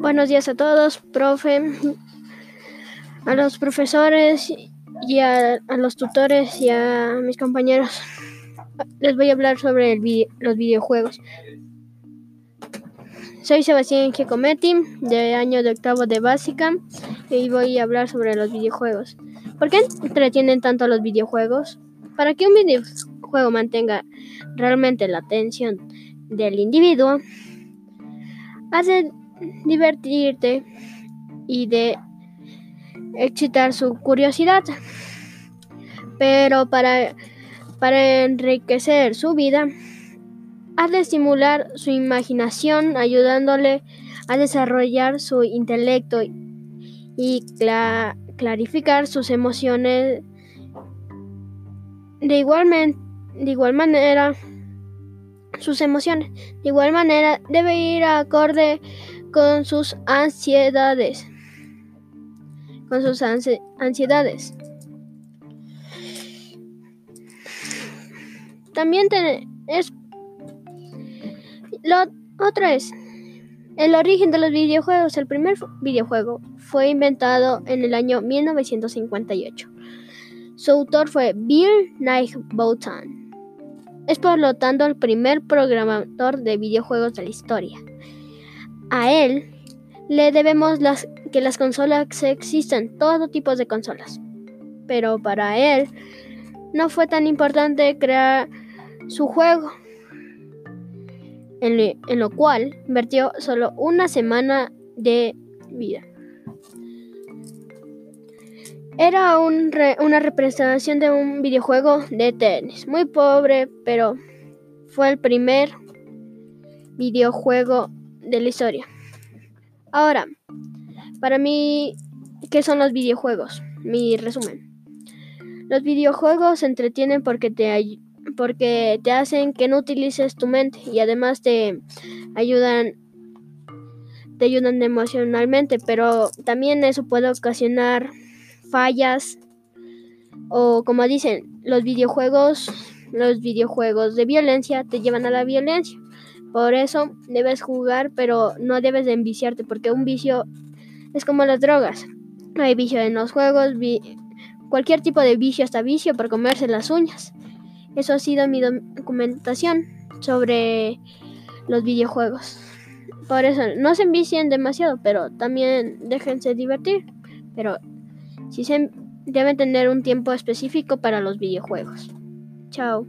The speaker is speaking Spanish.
Buenos días a todos, profe, a los profesores y a, los tutores y a mis compañeros. Les voy a hablar sobre los videojuegos. Soy Sebastián Giacometti, de año de octavo de básica, y voy a hablar sobre los videojuegos. ¿Por qué entretienen tanto los videojuegos? Para que un videojuego mantenga realmente la atención del individuo, hace divertirte y de excitar su curiosidad. Pero para, para enriquecer su vida, ha de estimular su imaginación ayudándole a desarrollar su intelecto y clarificar sus emociones. De igual, de igual manera, sus emociones. De igual manera, debe ir acorde con sus ansiedades. Con sus ansiedades. También es lo otro es el origen de los videojuegos. El primer videojuego fue inventado en el año 1958. Su autor fue Bill Boughton. Es por lo tanto el primer programador de videojuegos de la historia. A él le debemos que las consolas existen, todo tipo de consolas. Pero para él no fue tan importante crear su juego, en, lo cual invirtió solo una semana de vida. Era una representación de un videojuego de tenis, muy pobre, pero fue el primer videojuego de la historia. Ahora, para mí, ¿qué son los videojuegos? Mi resumen. Los videojuegos se entretienen porque te, porque te hacen que no utilices tu mente y además te ayudan te ayudan emocionalmente, pero también eso puede ocasionar fallas o como dicen, los videojuegos, los videojuegos de violencia te llevan a la violencia. Por eso debes jugar, pero no debes de enviciarte, porque un vicio es como las drogas. Hay vicio en los juegos, cualquier tipo de vicio, hasta vicio por comerse las uñas. Eso ha sido mi documentación sobre los videojuegos. Por eso no se envicien demasiado, pero también déjense divertir. Pero sí se deben tener un tiempo específico para los videojuegos. Chao.